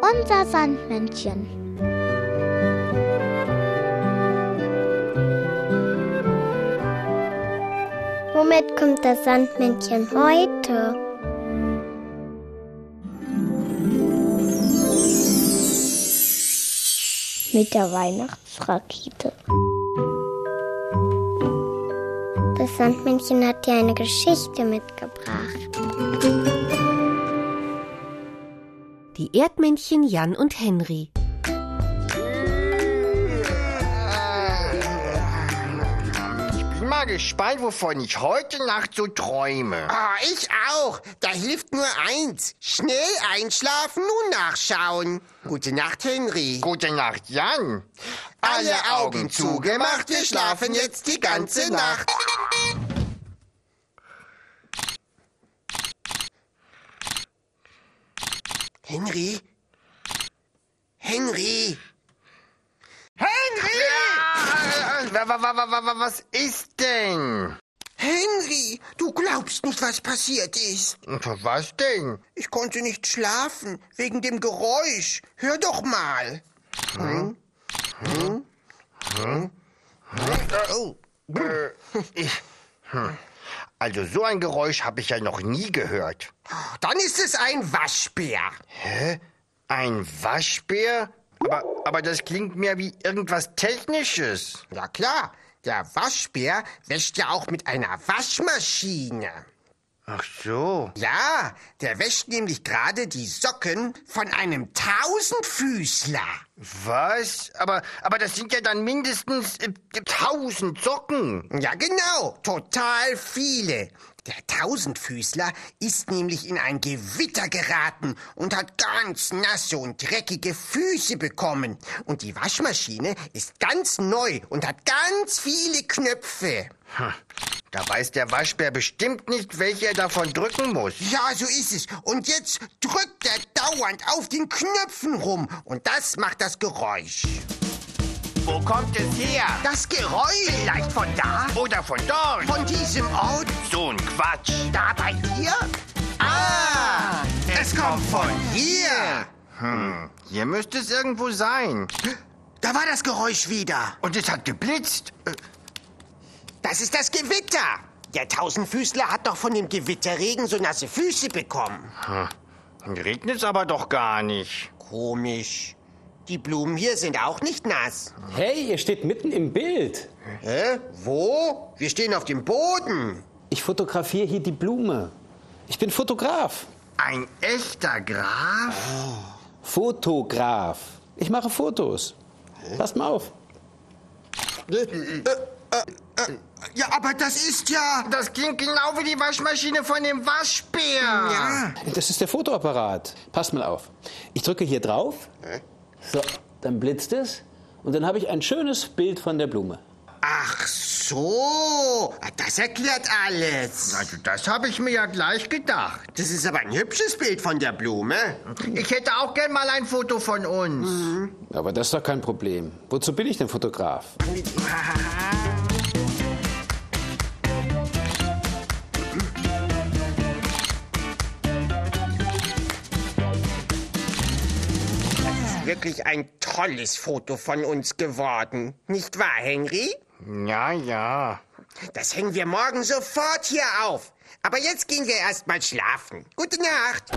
Unser Sandmännchen. Womit kommt das Sandmännchen heute? Mit der Weihnachtsrakete. Das Sandmännchen hat dir eine Geschichte mitgebracht. Erdmännchen Jan und Henry. Ich bin mal gespannt, wovon ich heute Nacht so träume. Ah, ich auch. Da hilft nur eins. Schnell einschlafen und nachschauen. Gute Nacht, Henry. Gute Nacht, Jan. Alle Augen zugemacht, wir schlafen jetzt die ganze Nacht. Henry? Henry? Henry! Ja, wa- wa- was ist denn? Henry, du glaubst nicht, was passiert ist. Was denn? Ich konnte nicht schlafen wegen dem Geräusch. Hör doch mal. Hm? Hm? Hm? Oh. Äh, ich, hm. Also so ein Geräusch habe ich ja noch nie gehört. Dann ist es ein Waschbär. Hä? Ein Waschbär? Aber, aber das klingt mir wie irgendwas Technisches. Ja klar, der Waschbär wäscht ja auch mit einer Waschmaschine. Ach so. Ja, der wäscht nämlich gerade die Socken von einem Tausendfüßler. Was? Aber, aber das sind ja dann mindestens äh, tausend Socken. Ja, genau, total viele. Der Tausendfüßler ist nämlich in ein Gewitter geraten und hat ganz nasse und dreckige Füße bekommen. Und die Waschmaschine ist ganz neu und hat ganz viele Knöpfe. Hm. Da weiß der Waschbär bestimmt nicht, welche er davon drücken muss. Ja, so ist es. Und jetzt drückt er dauernd auf den Knöpfen rum. Und das macht das Geräusch. Wo kommt es her? Das Geräusch. Vielleicht von da? Oder von dort? Von diesem Ort? So ein Quatsch. Da bei dir? Ah, es kommt von hier. Hm, hier müsste es irgendwo sein. Da war das Geräusch wieder. Und es hat geblitzt. Äh, Das ist das Gewitter. Der Tausendfüßler hat doch von dem Gewitterregen so nasse Füße bekommen. Regnet es aber doch gar nicht. Komisch. Die Blumen hier sind auch nicht nass. Hey, ihr steht mitten im Bild. Hä? Wo? Wir stehen auf dem Boden. Ich fotografiere hier die Blume. Ich bin Fotograf. Ein echter Graf? Fotograf. Ich mache Fotos. Passt mal auf. Ja, aber das ist ja... Das klingt genau wie die Waschmaschine von dem Waschbär. Ja. Das ist der Fotoapparat. Passt mal auf. Ich drücke hier drauf. So, dann blitzt es. Und dann habe ich ein schönes Bild von der Blume. Ach so, das erklärt alles. Also das habe ich mir ja gleich gedacht. Das ist aber ein hübsches Bild von der Blume. Ich hätte auch gern mal ein Foto von uns. Aber das ist doch kein Problem. Wozu bin ich denn Fotograf? Wirklich ein tolles Foto von uns geworden. Nicht wahr, Henry? Ja, ja. Das hängen wir morgen sofort hier auf. Aber jetzt gehen wir erst mal schlafen. Gute Nacht.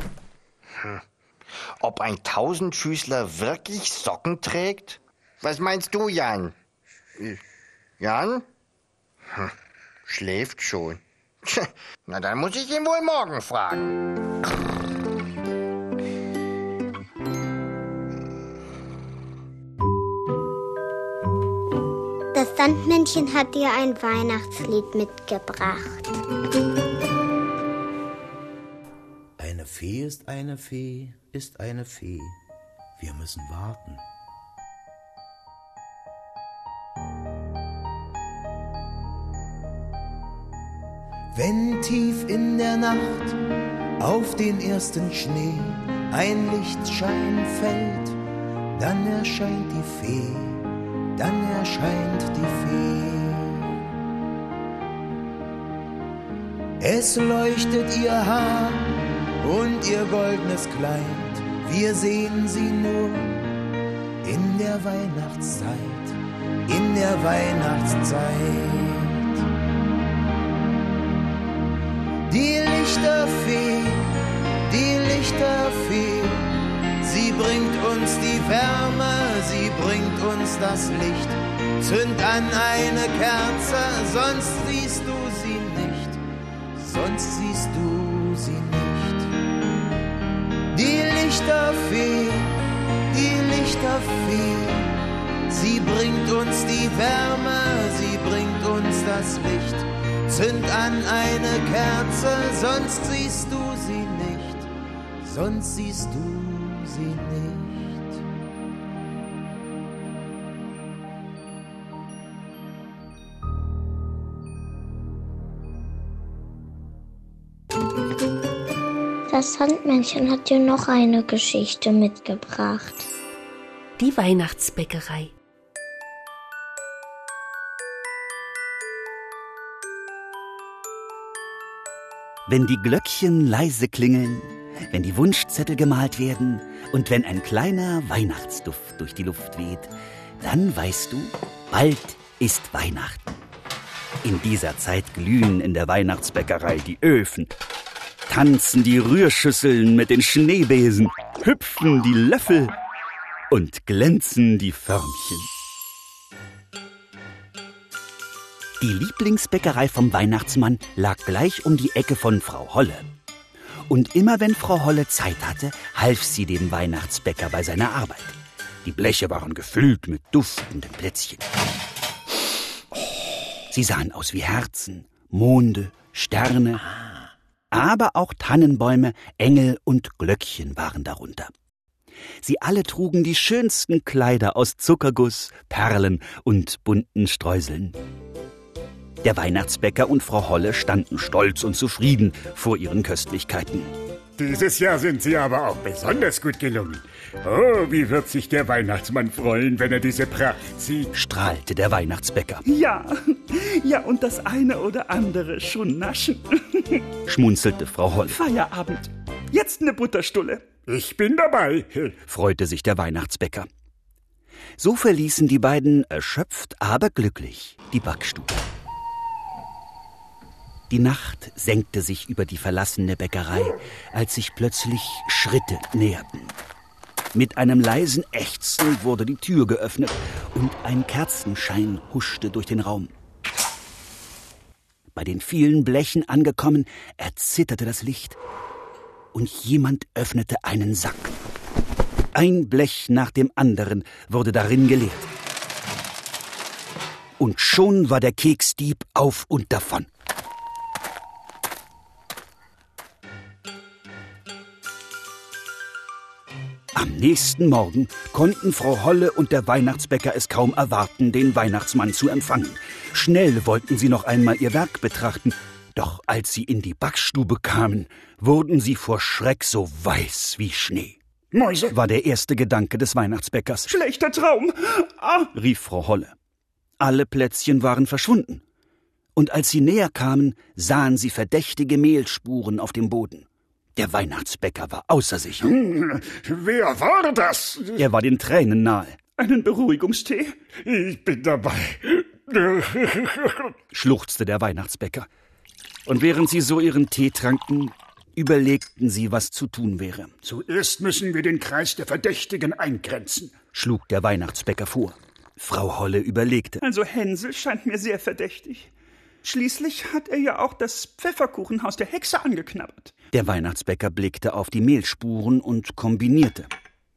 Ob ein Tausendfüßler wirklich Socken trägt? Was meinst du, Jan? Jan? Hm, schläft schon. Na, dann muss ich ihn wohl morgen fragen. Sandmännchen hat dir ein Weihnachtslied mitgebracht. Eine Fee ist eine Fee, ist eine Fee. Wir müssen warten. Wenn tief in der Nacht auf den ersten Schnee ein Lichtschein fällt, dann erscheint die Fee, dann erscheint die Fee. Es leuchtet ihr Haar und ihr goldenes Kleid, wir sehen sie nur in der Weihnachtszeit, in der Weihnachtszeit. Die Lichterfee, die Lichterfee, sie bringt uns die Wärme, sie bringt uns das Licht. Zünd an eine Kerze, sonst siehst du sie nicht, sonst siehst du sie nicht. Die Lichterfee, die Lichterfee, sie bringt uns die Wärme, sie bringt uns das Licht. Zünd an eine Kerze, sonst siehst du sie nicht, sonst siehst du sie nicht. Das Sandmännchen hat dir noch eine Geschichte mitgebracht. Die Weihnachtsbäckerei. Wenn die Glöckchen leise klingeln, wenn die Wunschzettel gemalt werden und wenn ein kleiner Weihnachtsduft durch die Luft weht, dann weißt du, bald ist Weihnachten. In dieser Zeit glühen in der Weihnachtsbäckerei die Öfen, tanzen die Rührschüsseln mit den Schneebesen, hüpfen die Löffel und glänzen die Förmchen. Die Lieblingsbäckerei vom Weihnachtsmann lag gleich um die Ecke von Frau Holle. Und immer wenn Frau Holle Zeit hatte, half sie dem Weihnachtsbäcker bei seiner Arbeit. Die Bleche waren gefüllt mit duftenden Plätzchen. Sie sahen aus wie Herzen, Monde, Sterne, aber auch Tannenbäume, Engel und Glöckchen waren darunter. Sie alle trugen die schönsten Kleider aus Zuckerguss, Perlen und bunten Streuseln. Der Weihnachtsbäcker und Frau Holle standen stolz und zufrieden vor ihren Köstlichkeiten. Dieses Jahr sind Sie aber auch besonders gut gelungen. Oh, wie wird sich der Weihnachtsmann freuen, wenn er diese Pracht sieht. strahlte der Weihnachtsbäcker, Ja, ja, und das eine oder andere schon naschen. schmunzelte Frau Holle, Feierabend. Jetzt eine Butterstulle. Ich bin dabei. freute sich der Weihnachtsbäcker. So verließen die beiden erschöpft, aber glücklich die Backstube. Die Nacht senkte sich über die verlassene Bäckerei, als sich plötzlich Schritte näherten. Mit einem leisen Ächzen wurde die Tür geöffnet und ein Kerzenschein huschte durch den Raum. Bei den vielen Blechen angekommen, erzitterte das Licht und jemand öffnete einen Sack. Ein Blech nach dem anderen wurde darin geleert. Und schon war der Keksdieb auf und davon. Am nächsten Morgen konnten Frau Holle und der Weihnachtsbäcker es kaum erwarten, den Weihnachtsmann zu empfangen. Schnell wollten sie noch einmal ihr Werk betrachten, doch als sie in die Backstube kamen, wurden sie vor Schreck so weiß wie Schnee. Mäuse. War der erste Gedanke des Weihnachtsbäckers, Schlechter Traum. Ah, rief Frau Holle. Alle Plätzchen waren verschwunden. Und als sie näher kamen, sahen sie verdächtige Mehlspuren auf dem Boden. Der Weihnachtsbäcker war außer sich. Wer war das? Er war den Tränen nahe. einen Beruhigungstee. Ich bin dabei. schluchzte der Weihnachtsbäcker. Und während sie so ihren Tee tranken, überlegten sie, was zu tun wäre, Zuerst müssen wir den Kreis der Verdächtigen eingrenzen. schlug der Weihnachtsbäcker vor. Frau Holle überlegte. Also Hänsel scheint mir sehr verdächtig. Schließlich hat er ja auch das Pfefferkuchenhaus der Hexe angeknabbert. Der Weihnachtsbäcker blickte auf die Mehlspuren und kombinierte.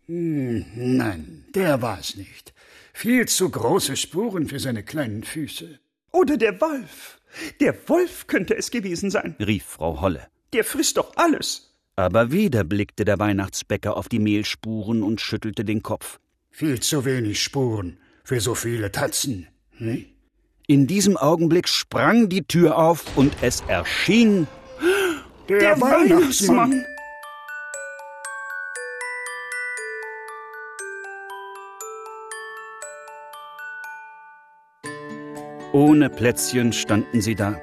Nein, der war's nicht. Viel zu große Spuren für seine kleinen Füße. Oder der Wolf. Der Wolf könnte es gewesen sein. rief Frau Holle. Der frisst doch alles. Aber wieder blickte der Weihnachtsbäcker auf die Mehlspuren und schüttelte den Kopf. Viel zu wenig Spuren für so viele Tatzen. Hm? In diesem Augenblick sprang die Tür auf und es erschien Der, Weihnachtsmann. Ohne Plätzchen standen sie da.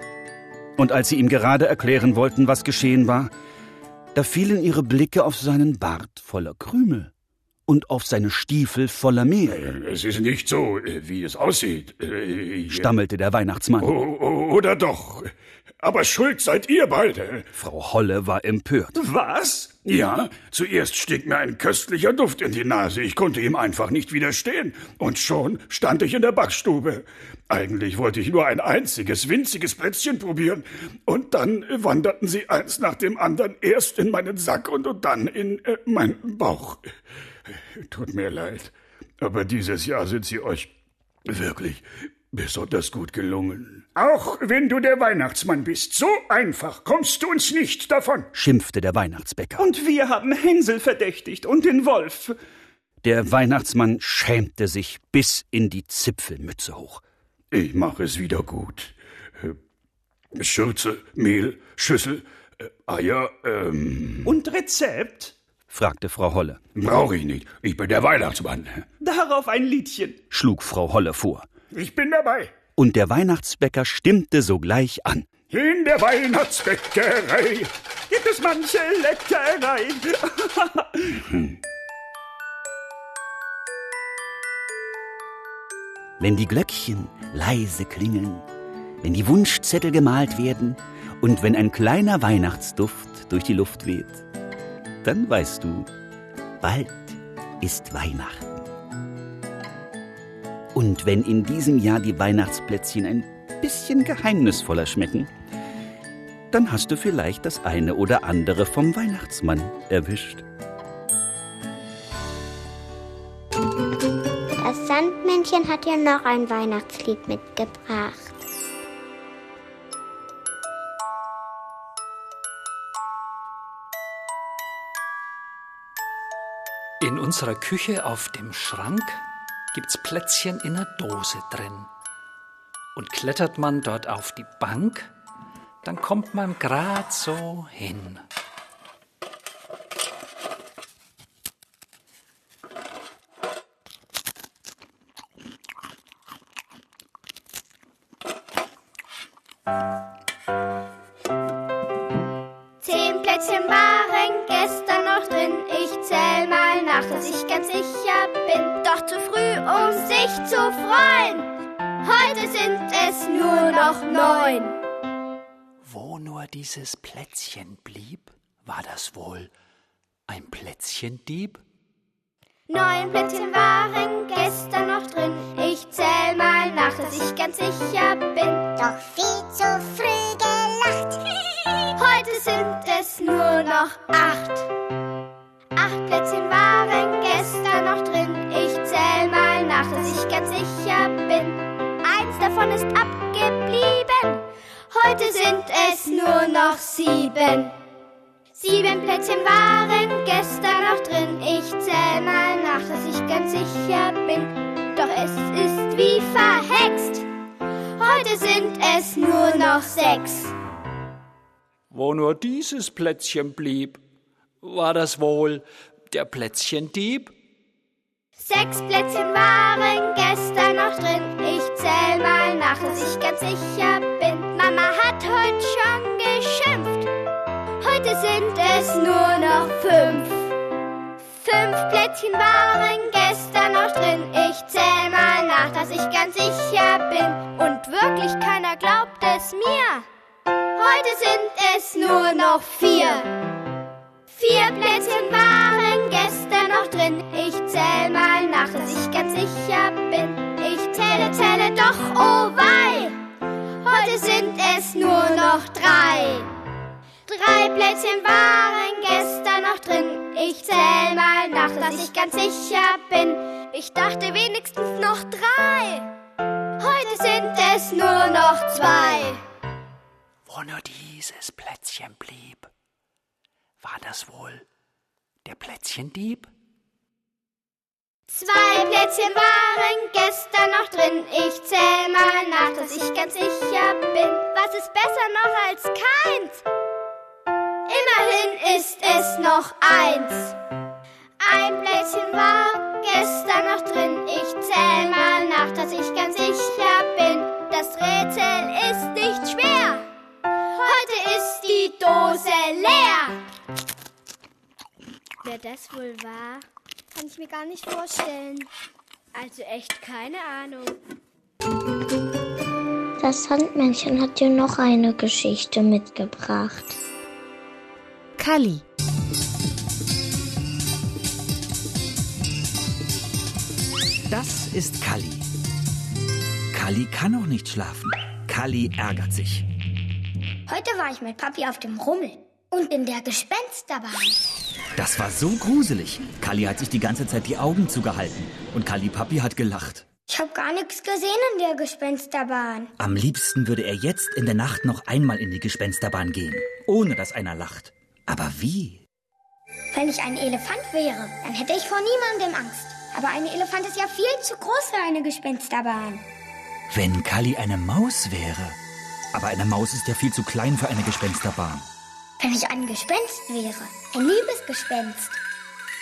Und als sie ihm gerade erklären wollten, was geschehen war, Da fielen ihre Blicke auf seinen Bart voller Krümel und auf seine Stiefel voller Mehl. Es ist nicht so, äh, wie es aussieht. Äh, stammelte der Weihnachtsmann. Oder doch. Aber schuld seid ihr beide. Frau Holle war empört. Was? Ja, zuerst stieg mir ein köstlicher Duft in die Nase. Ich konnte ihm einfach nicht widerstehen. Und schon stand ich in der Backstube. Eigentlich wollte ich nur ein einziges, winziges Plätzchen probieren. Und dann wanderten sie eins nach dem anderen erst in meinen Sack und, und dann in äh, meinen Bauch. Tut mir leid. Aber dieses Jahr sind sie euch wirklich besonders gut gelungen. Auch wenn du der Weihnachtsmann bist, so einfach kommst du uns nicht davon, schimpfte der Weihnachtsbäcker. Und wir haben Hänsel verdächtigt und den Wolf. Der Weihnachtsmann schämte sich bis in die Zipfelmütze hoch. Ich mache es wieder gut. Äh, Schürze, Mehl, Schüssel, äh, Eier, ähm. Und Rezept? Fragte Frau Holle. Brauche ich nicht. Ich bin der Weihnachtsmann. Darauf ein Liedchen, schlug Frau Holle vor. Ich bin dabei. Und der Weihnachtsbäcker stimmte sogleich an. In der Weihnachtsbäckerei gibt es manche Leckerei. Wenn die Glöckchen leise klingeln, wenn die Wunschzettel gemalt werden und wenn ein kleiner Weihnachtsduft durch die Luft weht, dann weißt du, bald ist Weihnachten. Und wenn in diesem Jahr die Weihnachtsplätzchen ein bisschen geheimnisvoller schmecken, dann hast du vielleicht das eine oder andere vom Weihnachtsmann erwischt. Das Sandmännchen hat ja noch ein Weihnachtslied mitgebracht. In unserer Küche auf dem Schrank gibt's Plätzchen in der Dose drin. Und klettert man dort auf die Bank, dann kommt man grad so hin. Zehn dass ich ganz sicher bin. Doch zu früh, um sich zu freuen. Heute sind es nur noch neun. Wo nur dieses Plätzchen blieb, war das wohl ein Plätzchendieb? Neun Plätzchen waren gestern noch drin. Ich zähl mal nach, dass ich ganz sicher bin. Doch viel zu früh gelacht. Heute sind es nur noch acht. Acht Plätzchen waren gestern noch drin. Ich zähl mal nach, dass ich ganz sicher bin. Eins davon ist abgeblieben. Heute sind es nur noch sieben. Sieben Plätzchen waren gestern noch drin. Ich zähl mal nach, dass ich ganz sicher bin. Doch es ist wie verhext. Heute sind es nur noch sechs. Wo nur dieses Plätzchen blieb, war das wohl der Plätzchendieb? Sechs Plätzchen waren gestern noch drin. Ich zähl mal nach, dass ich ganz sicher bin. Mama hat heute schon geschimpft. Heute sind es nur noch fünf. Fünf Plätzchen waren gestern noch drin. Ich zähl mal nach, dass ich ganz sicher bin. Und wirklich keiner glaubt es mir. Heute sind es nur noch vier. Vier Plätzchen waren gestern noch drin. Ich zähl mal nach, dass ich ganz sicher bin. Ich zähle, zähle doch, oh wei. Heute sind es nur noch drei. Drei Plätzchen waren gestern noch drin. Ich zähl mal nach, dass ich ganz sicher bin. Ich dachte wenigstens noch drei. Heute sind es nur noch zwei. Wo nur dieses Plätzchen blieb, war das wohl der Plätzchendieb? Zwei Plätzchen waren gestern noch drin. Ich zähl mal nach, dass ich ganz sicher bin. Was ist besser noch als keins? Immerhin ist es noch eins. Ein Plätzchen war gestern noch drin. Ich zähl mal nach, dass ich ganz sicher bin. Das Rätsel ist nicht schwer. Heute ist die Dose leer. Wer das wohl war? Kann ich mir gar nicht vorstellen. Also echt keine Ahnung. Das Sandmännchen hat dir noch eine Geschichte mitgebracht. Kalli. Das ist Kalli. Kalli kann auch nicht schlafen. Kalli ärgert sich. Heute war ich mit Papi auf dem Rummel und in der Gespensterbahn. Das war so gruselig. Kalli hat sich die ganze Zeit die Augen zugehalten. Und Kalli Papi hat gelacht. Ich habe gar nichts gesehen in der Gespensterbahn. Am liebsten würde er jetzt in der Nacht noch einmal in die Gespensterbahn gehen, ohne dass einer lacht. Aber wie? Wenn ich ein Elefant wäre, dann hätte ich vor niemandem Angst. Aber ein Elefant ist ja viel zu groß für eine Gespensterbahn. Wenn Kalli eine Maus wäre. Aber eine Maus ist ja viel zu klein für eine Gespensterbahn. Wenn ich ein Gespenst wäre, ein liebes Gespenst,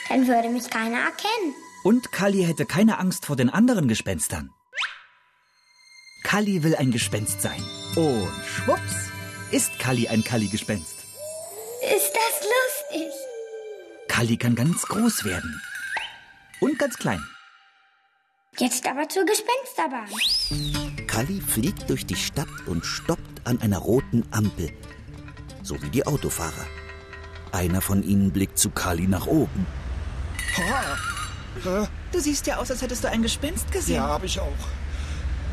dann würde mich keiner erkennen. Und Kalli hätte keine Angst vor den anderen Gespenstern. Kalli will ein Gespenst sein. Und schwupps ist Kalli ein Kalli-Gespenst. Ist das lustig? Kalli kann ganz groß werden. Und ganz klein. Jetzt aber zur Gespensterbahn. Kalli fliegt durch die Stadt und stoppt an einer roten Ampel. So wie die Autofahrer. Einer von ihnen blickt zu Kalli nach oben. Du siehst ja aus, als hättest du ein Gespenst gesehen. Ja, hab ich auch.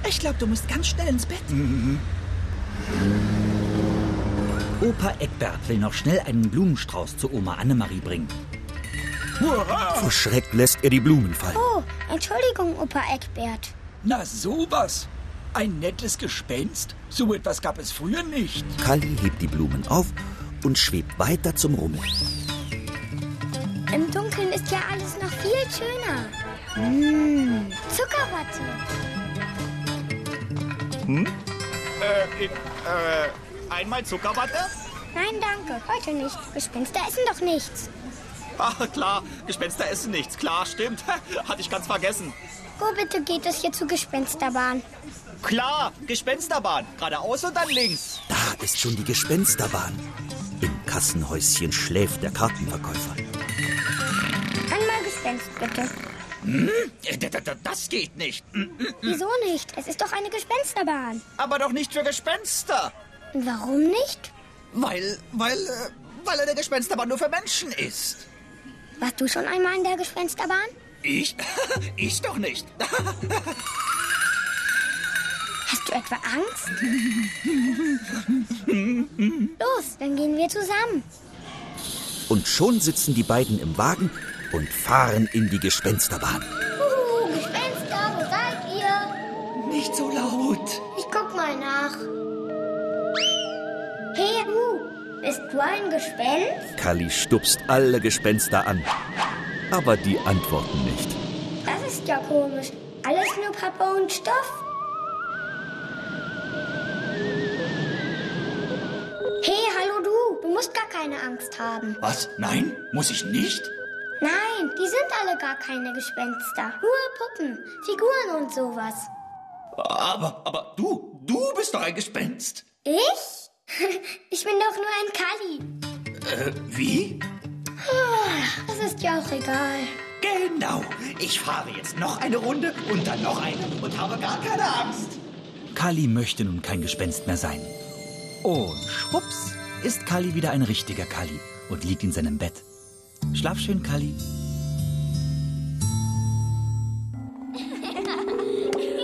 Ich glaube, du musst ganz schnell ins Bett. Mhm. Opa Eckbert will noch schnell einen Blumenstrauß zu Oma Annemarie bringen. Vor Schreck lässt er die Blumen fallen. Oh, Entschuldigung, Opa Eckbert. Na sowas. Ein nettes Gespenst? So etwas gab es früher nicht. Kalli hebt die Blumen auf und schwebt weiter zum Rummel. Im Dunkeln ist ja alles noch viel schöner. Mmh, Zuckerwatte. Hm? Äh, äh, einmal Zuckerwatte? Nein, danke, heute nicht. Gespenster essen doch nichts. Ach, klar, Gespenster essen nichts. Klar, stimmt. Hatte ich ganz vergessen. Wo bitte geht es hier zur Gespensterbahn? Klar, Gespensterbahn. Geradeaus und dann links. Da ist schon die Gespensterbahn. Im Kassenhäuschen schläft der Kartenverkäufer. Einmal Gespenst, bitte. Hm? Das geht nicht. Wieso nicht? Es ist doch eine Gespensterbahn. Aber doch nicht für Gespenster. Warum nicht? Weil, weil, äh, weil eine Gespensterbahn nur für Menschen ist. Warst du schon einmal in der Gespensterbahn? Ich? Ich doch nicht. Hast du etwa Angst? Los, dann gehen wir zusammen. Und schon sitzen die beiden im Wagen und fahren in die Gespensterbahn. Huhu, Gespenster, wo seid ihr? Nicht so laut. Ich guck mal nach. Hey, du, bist du ein Gespenst? Kalli stupst alle Gespenster an. Aber die antworten nicht. Das ist ja komisch. Alles nur Pappe und Stoff. Hey, hallo du, du musst gar keine Angst haben. Was? Nein? Muss ich nicht? Nein, die sind alle gar keine Gespenster. Nur Puppen, Figuren und sowas. Aber, aber du, du bist doch ein Gespenst. Ich? Ich bin doch nur ein Kalli. Äh, wie? Das ist ja auch egal. Genau. Ich fahre jetzt noch eine Runde und dann noch eine und habe gar keine Angst. Kalli möchte nun kein Gespenst mehr sein. Und schwupps ist Kalli wieder ein richtiger Kalli und liegt in seinem Bett. Schlaf schön, Kalli.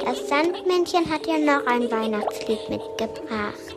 Das Sandmännchen hat ja noch ein Weihnachtslied mitgebracht.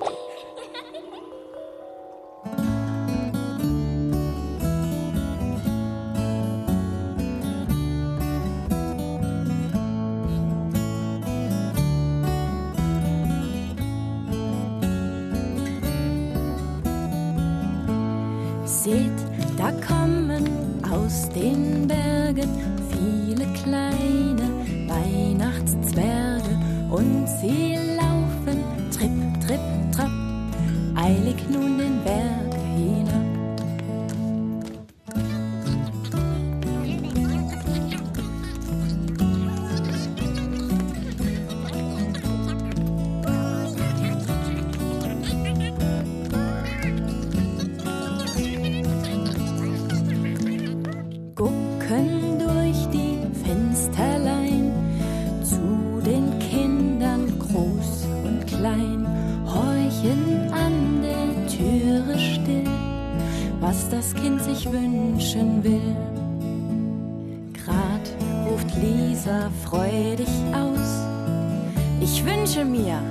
Mir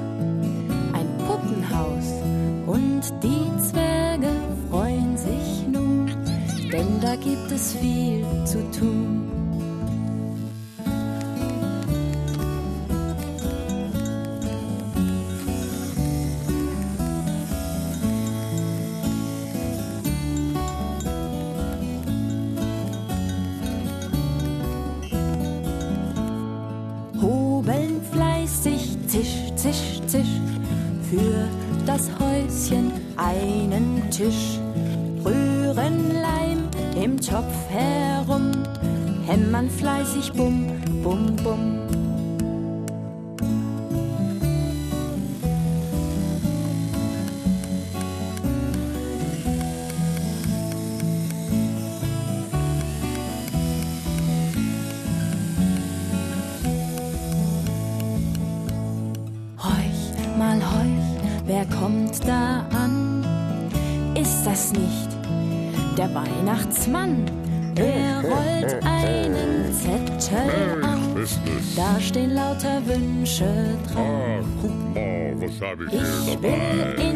ein Puppenhaus und die Zwerge freuen sich nun, denn da gibt es viel zu tun. Tisch, rühren Leim im Topf herum, hämmern fleißig, bum, Wünsche drauf. guck mal, was habe ich, hier Ich dabei?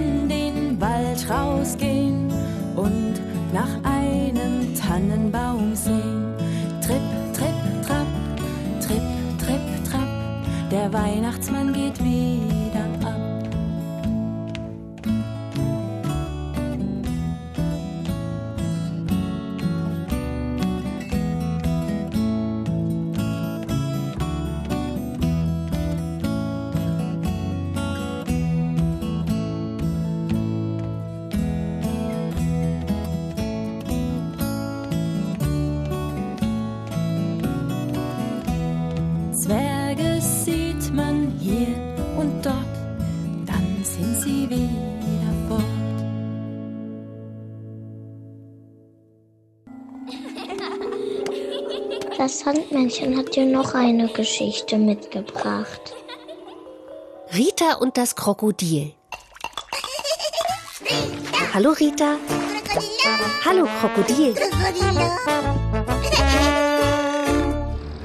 Das Sandmännchen hat dir noch eine Geschichte mitgebracht. Rita und das Krokodil. Hallo Rita. Hallo Krokodil.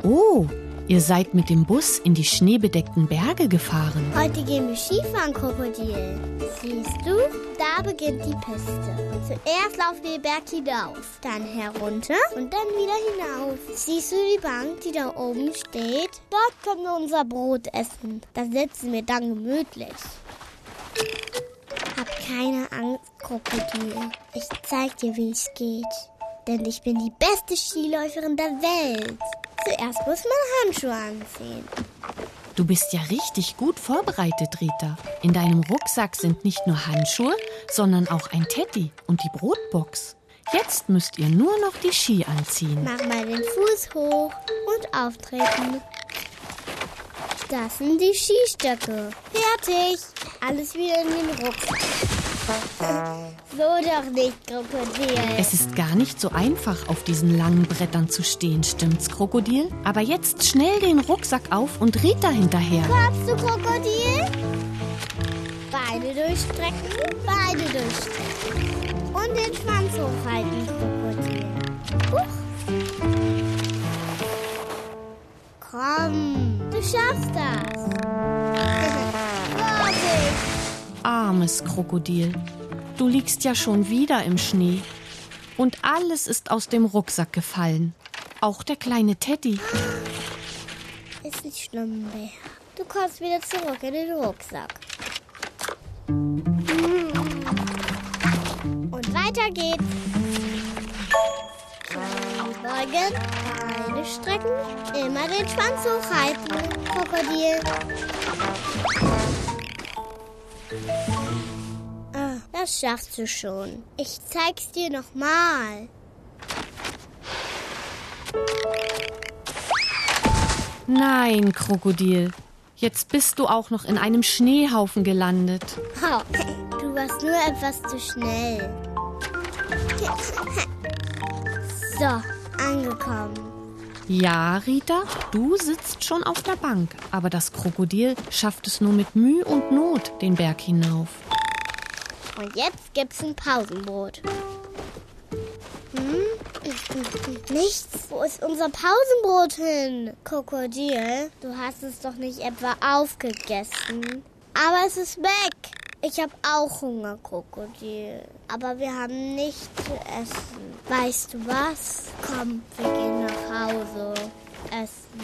Oh, ihr seid mit dem Bus in die schneebedeckten Berge gefahren. Heute gehen wir Skifahren, Krokodil. Siehst du, da beginnt die Piste. Zuerst laufen wir den Berg hinauf, dann herunter und dann wieder hinauf. Siehst du die Bank, die da oben steht? Dort können wir unser Brot essen. Da sitzen wir dann gemütlich. Hab keine Angst, Krokodil. Ich zeig dir, wie es geht. Denn ich bin die beste Skiläuferin der Welt. Zuerst muss man Handschuhe anziehen. Du bist ja richtig gut vorbereitet, Rita. In deinem Rucksack sind nicht nur Handschuhe, sondern auch ein Teddy und die Brotbox. Jetzt müsst ihr nur noch die Ski anziehen. Mach mal den Fuß hoch und auftreten. Das sind die Skistöcke. Fertig. Alles wieder in den Rucksack. So doch nicht, Krokodil. Es ist gar nicht so einfach, auf diesen langen Brettern zu stehen, stimmt's, Krokodil? Aber jetzt schnell den Rucksack auf und Rita hinterher. Kommst du, Krokodil? Beine durchstrecken, Beine durchstrecken. Und den Schwanz hochhalten, Krokodil. Huch. Komm, du schaffst das. Armes Krokodil. Du liegst ja schon wieder im Schnee. Und alles ist aus dem Rucksack gefallen. Auch der kleine Teddy. Ist nicht schlimm mehr. Du kommst wieder zurück in den Rucksack. Und weiter geht's. Beugen, Beine strecken, immer den Schwanz hochhalten, Krokodil. Ah, das schaffst du schon. Ich zeig's dir nochmal. Nein, Krokodil. Jetzt bist du auch noch in einem Schneehaufen gelandet. Oh, du warst nur etwas zu schnell. So, angekommen. Ja, Rita, du sitzt schon auf der Bank, aber das Krokodil schafft es nur mit Mühe und Not den Berg hinauf. Und jetzt gibt's ein Pausenbrot. Nichts. Wo ist unser Pausenbrot hin? Krokodil, du hast es doch nicht etwa aufgegessen. Aber es ist weg. Ich habe auch Hunger, Krokodil. Aber wir haben nichts zu essen. Weißt du was? Komm, wir gehen nach Hause. Essen.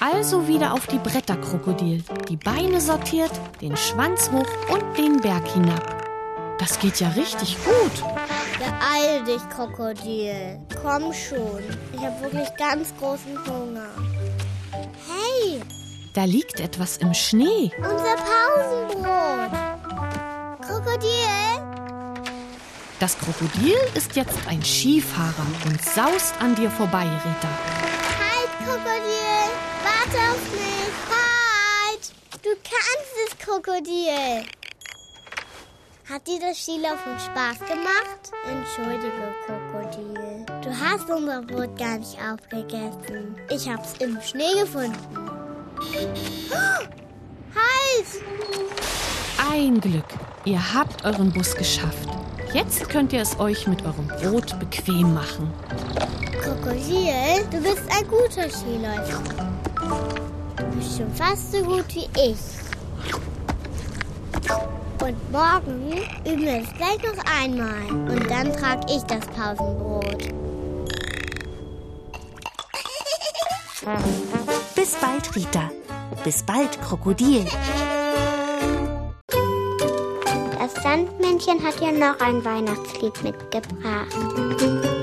Also wieder auf die Bretter, Krokodil. Die Beine sortiert, den Schwanz hoch und den Berg hinab. Das geht ja richtig gut. Beeil dich, Krokodil. Komm schon. Ich habe wirklich ganz großen Hunger. Hey, Da liegt etwas im Schnee. unser Pausenbrot. Krokodil? Das Krokodil ist jetzt ein Skifahrer und saust an dir vorbei, Rita. Halt, Krokodil. Warte auf mich. Halt. Du kannst es, Krokodil. Hat dir das Skilaufen Spaß gemacht? Entschuldige, Krokodil. Du hast unser Brot gar nicht aufgegessen. Ich hab's im Schnee gefunden. Halt! Ein Glück. Ihr habt euren Bus geschafft. Jetzt könnt ihr es euch mit eurem Brot bequem machen. Krokodil, du bist ein guter Skiläufer. Du bist schon fast so gut wie ich. Und morgen üben wir es gleich noch einmal. Und dann trage ich das Pausenbrot. Bis bald, Rita. Bis bald, Krokodil. Das Sandmännchen hat ja noch ein Weihnachtslied mitgebracht.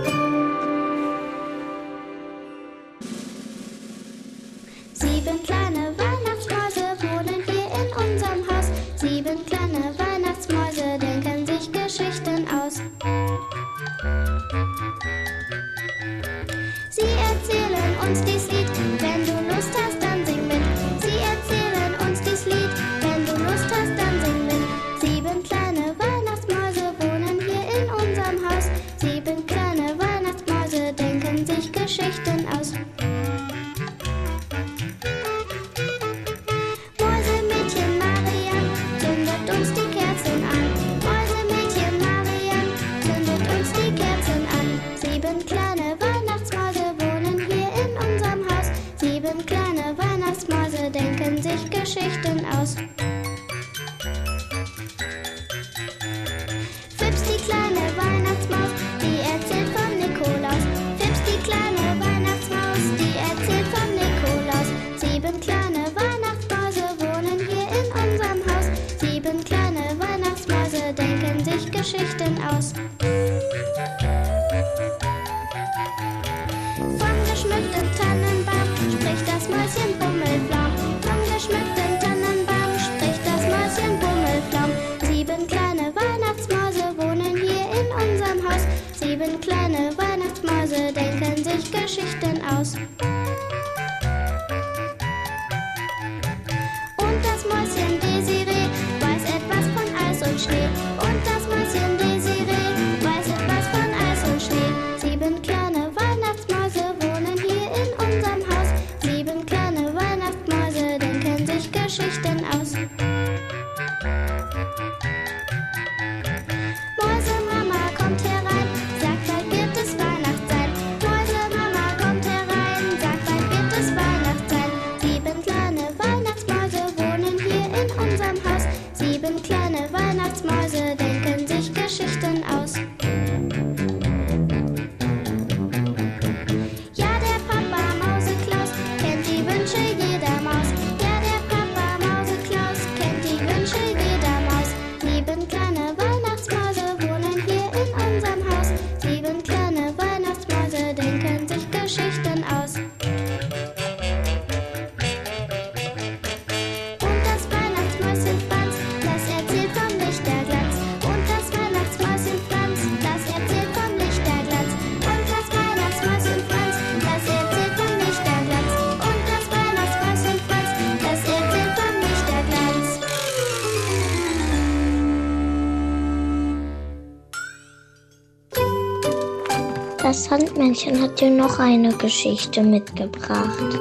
Das Sandmännchen hat dir noch eine Geschichte mitgebracht.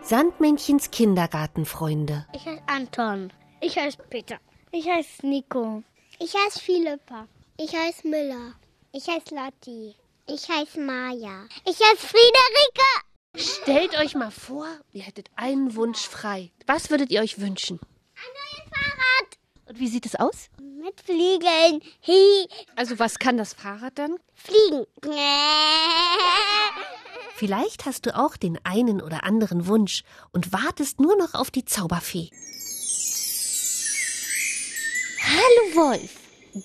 Sandmännchens Kindergartenfreunde. Ich heiße Anton. Ich heiße Peter. Ich heiße Nico. Ich heiße Philippa. Ich heiße Müller. Ich heiße Lotti. Ich heiße Maja. Ich heiße Friederike. Stellt euch mal vor, ihr hättet einen Wunsch frei. Was würdet ihr euch wünschen? Fahrrad. Und wie sieht es aus? Mit Flügeln. Hi. Also was kann das Fahrrad dann? Fliegen. Vielleicht hast du auch den einen oder anderen Wunsch und wartest nur noch auf die Zauberfee. Hallo Wolf,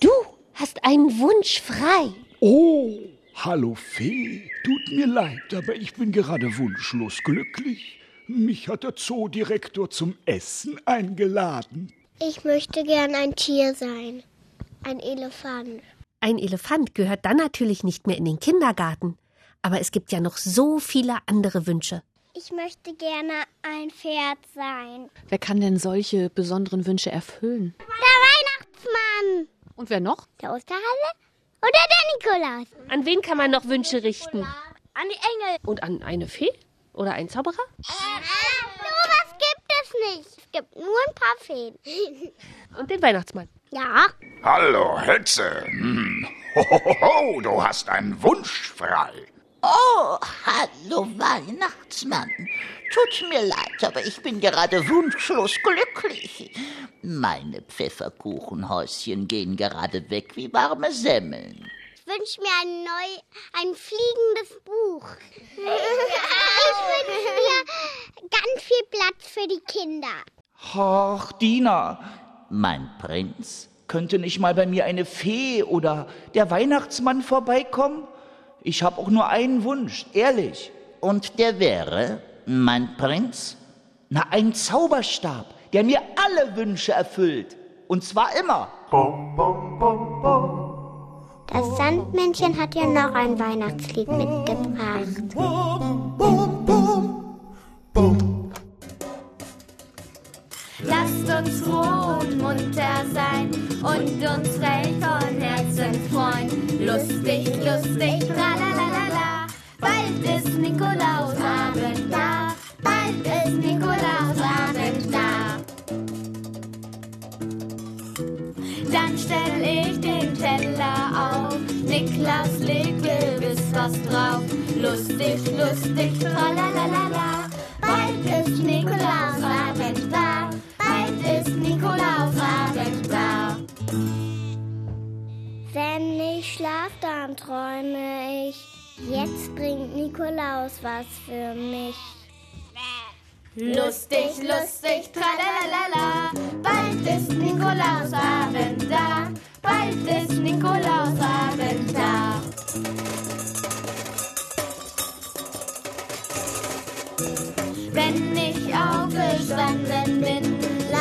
du hast einen Wunsch frei. Oh, hallo Fee. Tut mir leid, aber ich bin gerade wunschlos glücklich. Mich hat der Zoodirektor zum Essen eingeladen. Ich möchte gern ein Tier sein. Ein Elefant. Ein Elefant gehört dann natürlich nicht mehr in den Kindergarten. Aber es gibt ja noch so viele andere Wünsche. Ich möchte gerne ein Pferd sein. Wer kann denn solche besonderen Wünsche erfüllen? Der Weihnachtsmann. Und wer noch? Der Osterhalle oder der Nikolaus. An wen kann man noch Wünsche richten? An die Engel. Und an eine Fee? Oder einen Zauberer? Sowas gibt es nicht. Es gibt nur ein paar Feen. Und den Weihnachtsmann. Ja. Hallo, Hetze. Hm. Hohoho, du hast einen Wunsch frei. Oh, hallo Weihnachtsmann. Tut mir leid, aber ich bin gerade wunschlos glücklich. Meine Pfefferkuchenhäuschen gehen gerade weg wie warme Semmeln. Ich wünsche mir ein neu, ein fliegendes Buch. Ich wünsche mir ganz viel Platz für die Kinder. Ach, Dina, Mein Prinz? könnte nicht mal bei mir eine Fee oder der Weihnachtsmann vorbeikommen? Ich habe auch nur einen Wunsch, ehrlich. Und der wäre, mein Prinz? Na, ein Zauberstab, der mir alle Wünsche erfüllt. Und zwar immer. Das Sandmännchen hat ja noch ein Weihnachtslied mitgebracht. Uns froh und munter sein und uns recht von Herzen freuen. Lustig, lustig, tralalala. Bald ist Nikolausabend da. Bald ist Nikolausabend da. Dann stell ich den Teller auf. Niklas legt gewiss was drauf. Lustig, lustig, tralalala. Bald ist Nikolausabend da. Bald ist Nikolausabend da. Wenn ich schlaf, dann träume ich. Jetzt bringt Nikolaus was für mich. Lustig, lustig, tralalala. Bald ist Nikolausabend da. Bald ist Nikolausabend da. Wenn ich aufgestanden bin,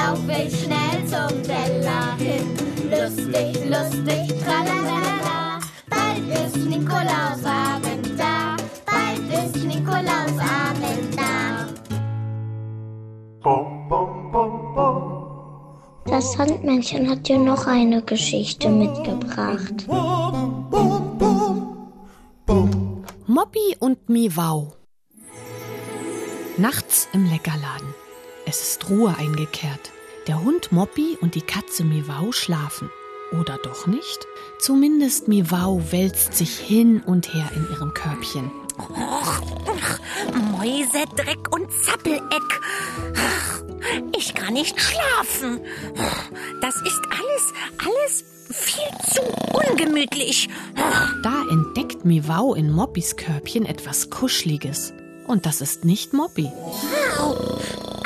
lauf ich schnell zum Teller hin. Lustig, lustig, tralalala. Bald ist Nikolausabend da. Bald ist Nikolausabend da. Das Sandmännchen hat dir noch eine Geschichte mitgebracht. Moppy und Miwau. Nachts im Leckerladen. Es ist Ruhe eingekehrt. Der Hund Moppy und die Katze Miwau schlafen. Oder doch nicht? Zumindest Miwau wälzt sich hin und her in ihrem Körbchen. Mäuse, Dreck und Zappeleck. Ich kann nicht schlafen. Das ist alles, alles viel zu ungemütlich. Da entdeckt Miwau in Moppys Körbchen etwas Kuschliges. Und das ist nicht Moppy. Au,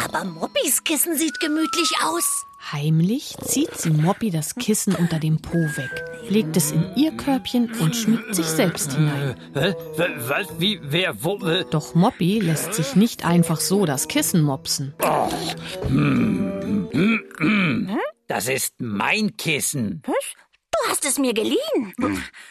Aber Moppys Kissen sieht gemütlich aus. Heimlich zieht sie Moppy das Kissen unter dem Po weg, legt es in ihr Körbchen und schmiegt sich selbst hinein. Was? Wie? Wer? Wo? äh? Doch Moppy lässt sich nicht einfach so das Kissen mopsen. Hm, hm, hm. Das ist mein Kissen. Was? Du hast es mir geliehen.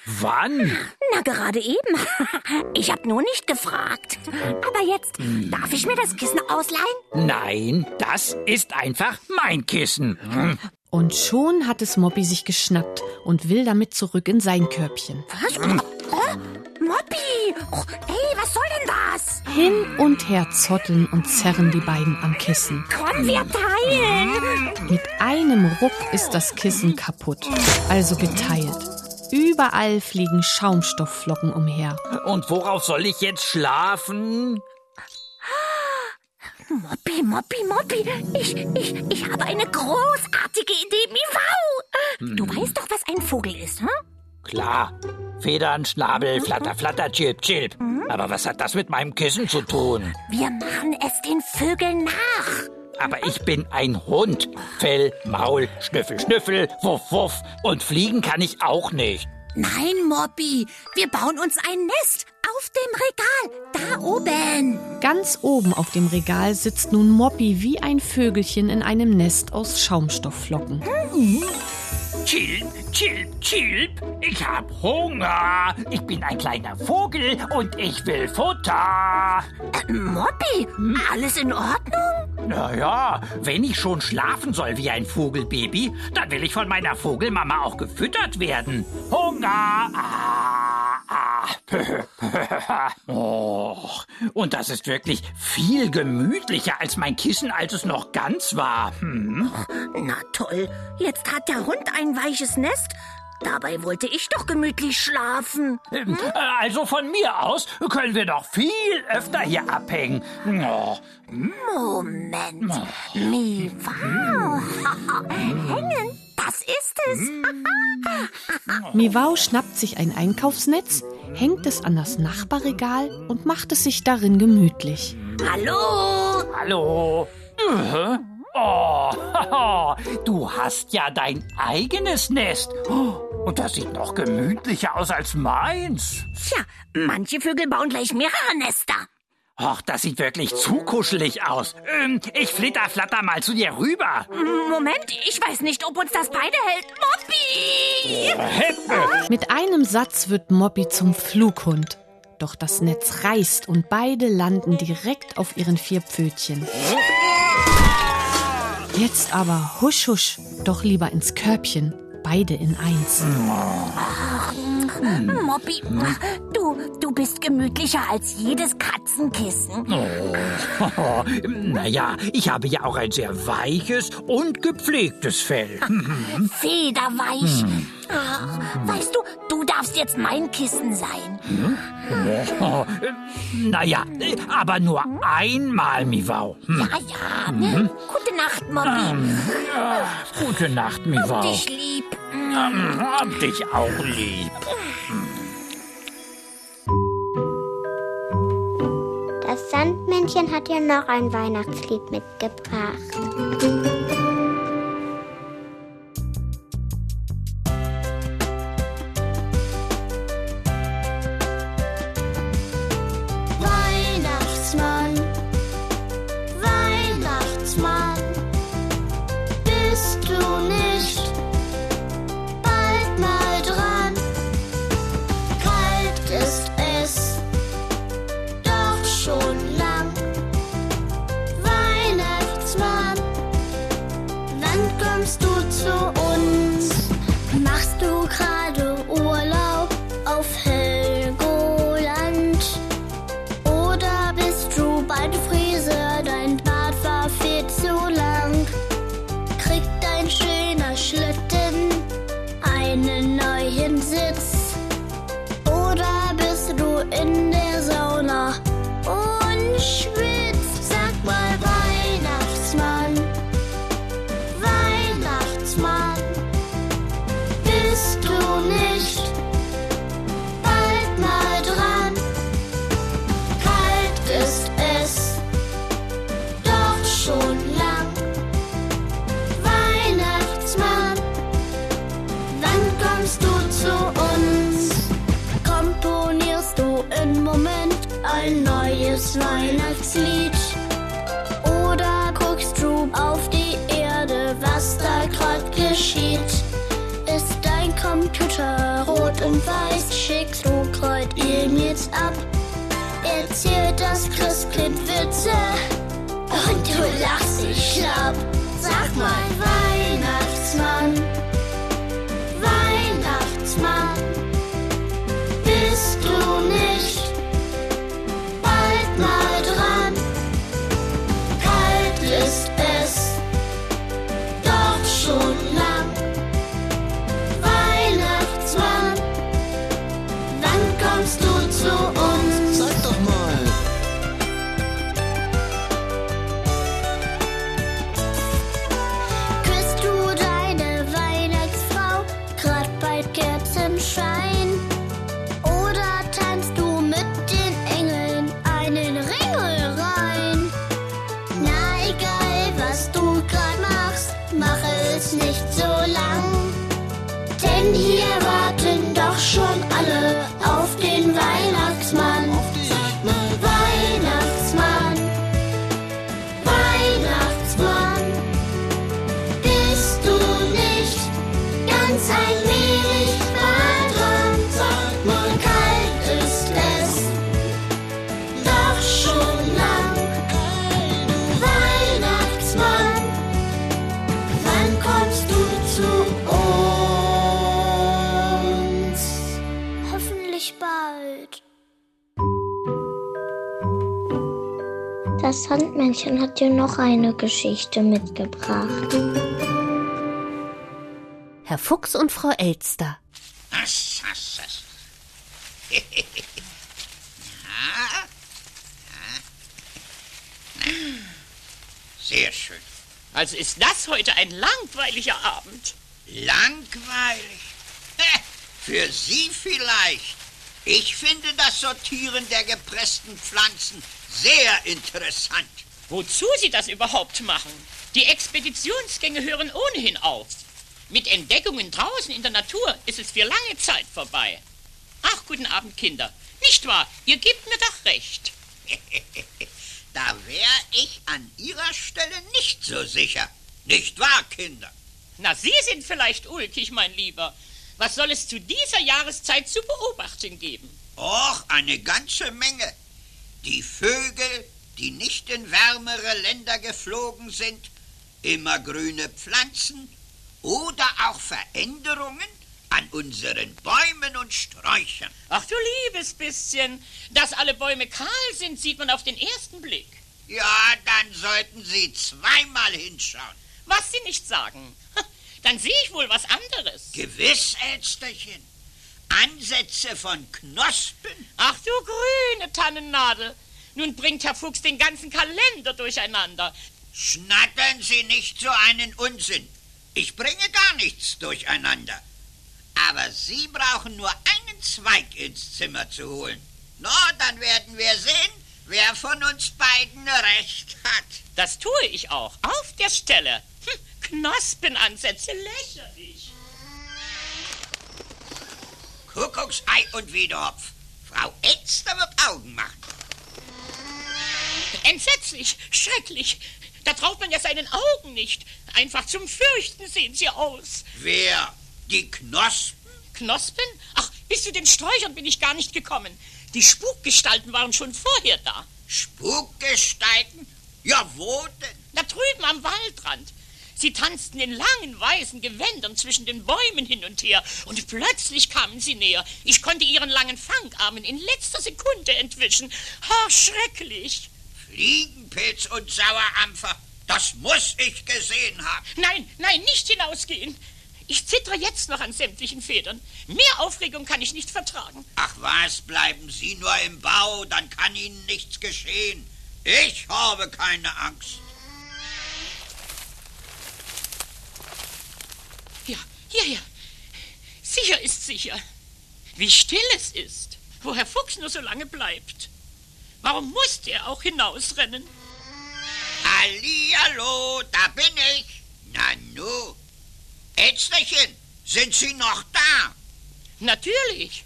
Wann? Na, gerade eben. Ich habe nur nicht gefragt. Aber jetzt, darf ich mir das Kissen ausleihen? Nein, das ist einfach mein Kissen. Hm. Und schon hat es Moppy sich geschnappt und will damit zurück in sein Körbchen. Was? Oh, Moppi! Oh, ey, was soll denn das? Hin und her zotteln und zerren die beiden am Kissen. Komm, wir teilen. Mit einem Ruck ist das Kissen kaputt, also geteilt. Überall fliegen Schaumstoffflocken umher. Und worauf soll ich jetzt schlafen? Moppi, Moppi, Moppi, ich, ich, ich habe eine großartige Idee, Miau. Du weißt doch, was ein Vogel ist, hm? Klar. Federn, Schnabel, flatter, flatter, chilp, chilp. Aber was hat das mit meinem Kissen zu tun? Wir machen es den Vögeln nach. Aber ich bin ein Hund. Fell, Maul, Schnüffel, Schnüffel, wuff, wuff. Und fliegen kann ich auch nicht. Nein, Moppi, wir bauen uns ein Nest auf dem Regal, da oben. Ganz oben auf dem Regal sitzt nun Moppi wie ein Vögelchen in einem Nest aus Schaumstoffflocken. Chilp, chilp, chilp. Ich hab Hunger. Ich bin ein kleiner Vogel und ich will Futter. Äh, Moppi, alles in Ordnung? Naja, wenn ich schon schlafen soll wie ein Vogelbaby, dann will ich von meiner Vogelmama auch gefüttert werden. Hunger! Ah. oh, und das ist wirklich viel gemütlicher als mein Kissen, als es noch ganz war. Hm? Na toll, jetzt hat der Hund ein weiches Nest. Dabei wollte ich doch gemütlich schlafen. Ähm, Also von mir aus können wir doch viel öfter hier abhängen. Oh. Moment. Miau. Hängen, das ist es. Miwau schnappt sich ein Einkaufsnetz, hängt es an das Nachbarregal und macht es sich darin gemütlich. Hallo? Hallo. Äh, Oh, haha, du hast ja dein eigenes Nest. Oh, Und das sieht noch gemütlicher aus als meins. Tja, manche Vögel bauen gleich mehrere Nester. Och, das sieht wirklich zu kuschelig aus. Ähm, ich flitter, flatter mal zu dir rüber. Moment, ich weiß nicht, ob uns das beide hält. Moppi! Mit einem Satz wird Moppi zum Flughund. Doch das Netz reißt und beide landen direkt auf ihren vier Pfötchen. Jetzt aber husch husch, doch lieber ins Körbchen. Beide in eins. Moppi, du, du bist gemütlicher als jedes Katzenkissen. Oh, naja, ich habe ja auch ein sehr weiches und gepflegtes Fell. Federweich. Ach, weißt du, du darfst jetzt mein Kissen sein. Oh, naja, aber nur einmal, Miwau. Hm. Ja, ja. ne? Gute Nacht, Moppi. Ja, Gute Nacht, Miwau. Hab dich lieb. Hab dich auch lieb. Das Sandmännchen hat dir noch ein Weihnachtslied mitgebracht. Weihnachtslied? Oder guckst du auf die Erde, was da grad geschieht? Ist dein Computer rot und weiß? Schickst du grad E-Mails ab? Erzählt das Christkind Witze und du lachst dich schlapp. Sag mal, Sandmännchen hat dir noch eine Geschichte mitgebracht. Herr Fuchs und Frau Elster. Was? ja, ja. Sehr schön. Also ist das heute ein langweiliger Abend. Langweilig? Für Sie vielleicht. Ich finde das Sortieren der gepressten Pflanzen sehr interessant. Wozu Sie das überhaupt machen? Die Expeditionsgänge hören ohnehin auf. Mit Entdeckungen draußen in der Natur ist es für lange Zeit vorbei. Ach, guten Abend, Kinder. Nicht wahr? Ihr gebt mir doch recht. da wäre ich an Ihrer Stelle nicht so sicher. Nicht wahr, Kinder? Na, Sie sind vielleicht ulkig, mein Lieber. Was soll es zu dieser Jahreszeit zu beobachten geben? Och, eine ganze Menge. Die Vögel, die nicht in wärmere Länder geflogen sind, immer grüne Pflanzen oder auch Veränderungen an unseren Bäumen und Sträuchern. Ach du liebes bisschen, dass alle Bäume kahl sind, sieht man auf den ersten Blick. Ja, dann sollten Sie zweimal hinschauen. Was Sie nicht sagen. Dann sehe ich wohl was anderes. Gewiss, Elsterchen. Ansätze von Knospen. Ach du grüne Tannennadel. Nun bringt Herr Fuchs den ganzen Kalender durcheinander. Schnattern Sie nicht so einen Unsinn. Ich bringe gar nichts durcheinander. Aber Sie brauchen nur einen Zweig ins Zimmer zu holen. Na, dann werden wir sehen, wer von uns beiden recht hat. Das tue ich auch. Auf der Stelle. Hm, Knospenansätze, lächerlich. Kuckucksei und Wiedehopf. Frau Elster wird Augen machen. Entsetzlich, schrecklich. Da traut man ja seinen Augen nicht. Einfach zum Fürchten sehen sie aus. Wer? Die Knospen? Knospen? Ach, bis zu den Sträuchern bin ich gar nicht gekommen. Die Spukgestalten waren schon vorher da. Spukgestalten? Ja, wo denn? Da drüben am Waldrand. Sie tanzten in langen weißen Gewändern zwischen den Bäumen hin und her, und plötzlich kamen sie näher. Ich konnte ihren langen Fangarmen in letzter Sekunde entwischen. Ha, schrecklich. Fliegenpilz und Sauerampfer, das muss ich gesehen haben. Nein, nein, nicht hinausgehen. Ich zittere jetzt noch an sämtlichen Federn. Mehr Aufregung kann ich nicht vertragen. Ach was, bleiben Sie nur im Bau, dann kann Ihnen nichts geschehen. Ich habe keine Angst. Ja, hierher. Sicher ist sicher. Wie still es ist, wo Herr Fuchs nur so lange bleibt. Warum musste er auch hinausrennen? Hallihallo, da bin ich. Nanu. Ätzlerchen, sind Sie noch da? Natürlich.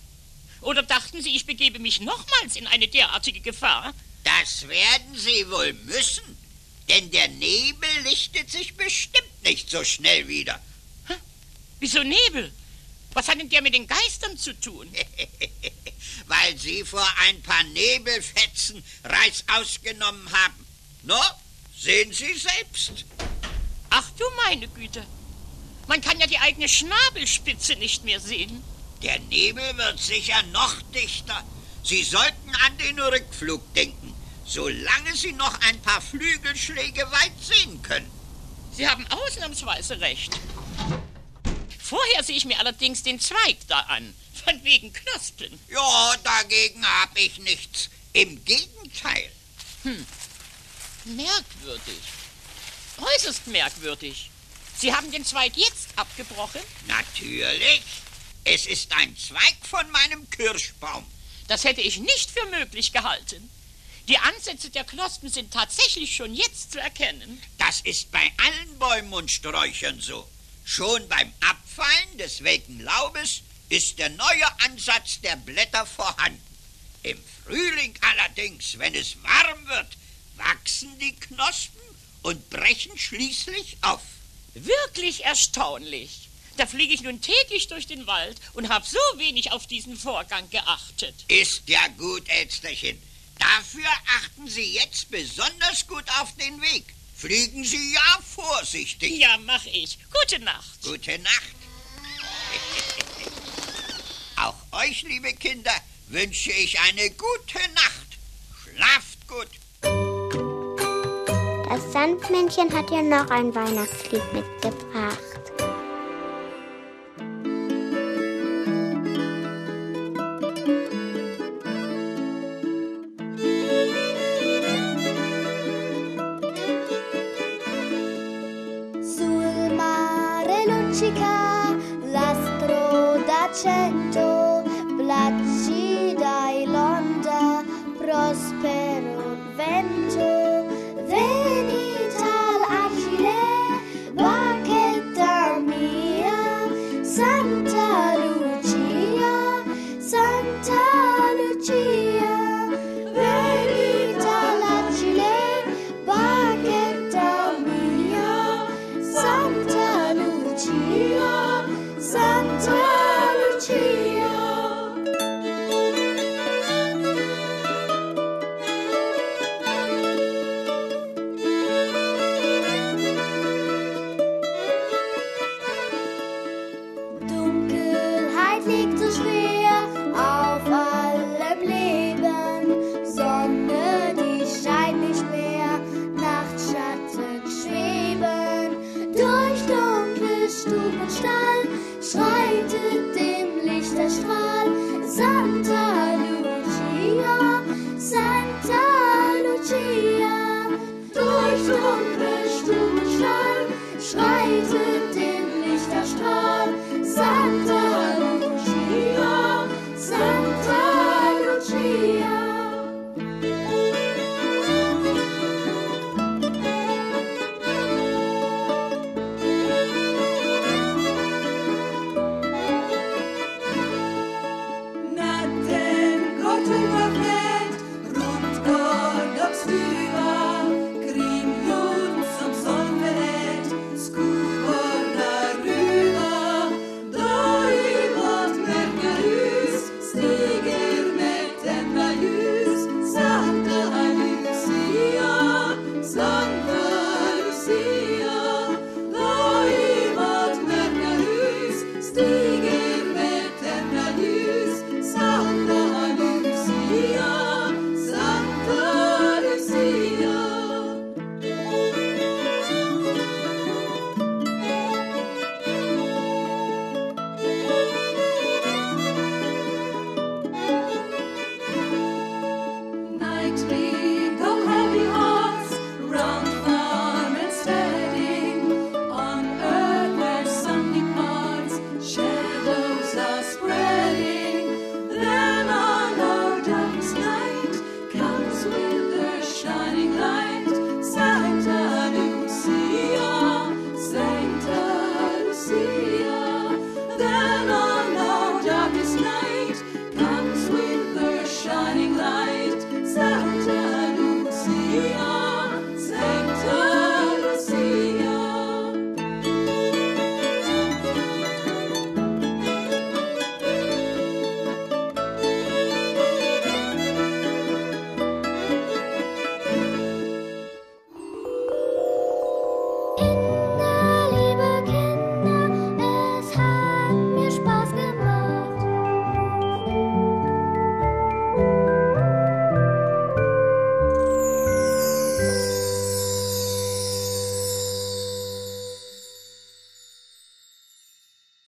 Oder dachten Sie, ich begebe mich nochmals in eine derartige Gefahr? Das werden Sie wohl müssen, denn der Nebel lichtet sich bestimmt nicht so schnell wieder. Hä? Wieso Nebel? Was hat denn der mit den Geistern zu tun? Weil Sie vor ein paar Nebelfetzen Reis ausgenommen haben. No, sehen Sie selbst. Ach du meine Güte. Man kann ja die eigene Schnabelspitze nicht mehr sehen. Der Nebel wird sicher noch dichter. Sie sollten an den Rückflug denken, solange Sie noch ein paar Flügelschläge weit sehen können. Sie haben ausnahmsweise recht. Vorher sehe ich mir allerdings den Zweig da an, von wegen Knospen. Ja, dagegen habe ich nichts. Im Gegenteil. Hm. Merkwürdig. Äußerst merkwürdig. Sie haben den Zweig jetzt abgebrochen? Natürlich. Es ist ein Zweig von meinem Kirschbaum. Das hätte ich nicht für möglich gehalten. Die Ansätze der Knospen sind tatsächlich schon jetzt zu erkennen. Das ist bei allen Bäumen und Sträuchern so. Schon beim Abfallen des welken Laubes ist der neue Ansatz der Blätter vorhanden. Im Frühling allerdings, wenn es warm wird, wachsen die Knospen und brechen schließlich auf. Wirklich erstaunlich. Da fliege ich nun täglich durch den Wald und habe so wenig auf diesen Vorgang geachtet. Ist ja gut, Elsterchen. Dafür achten Sie jetzt besonders gut auf den Weg. Fliegen Sie ja vorsichtig. Ja, mach ich. Gute Nacht. Gute Nacht. Auch euch, liebe Kinder, wünsche ich eine gute Nacht. Schlaft gut. Das Sandmännchen hat dir noch ein Weihnachtslied mitgebracht.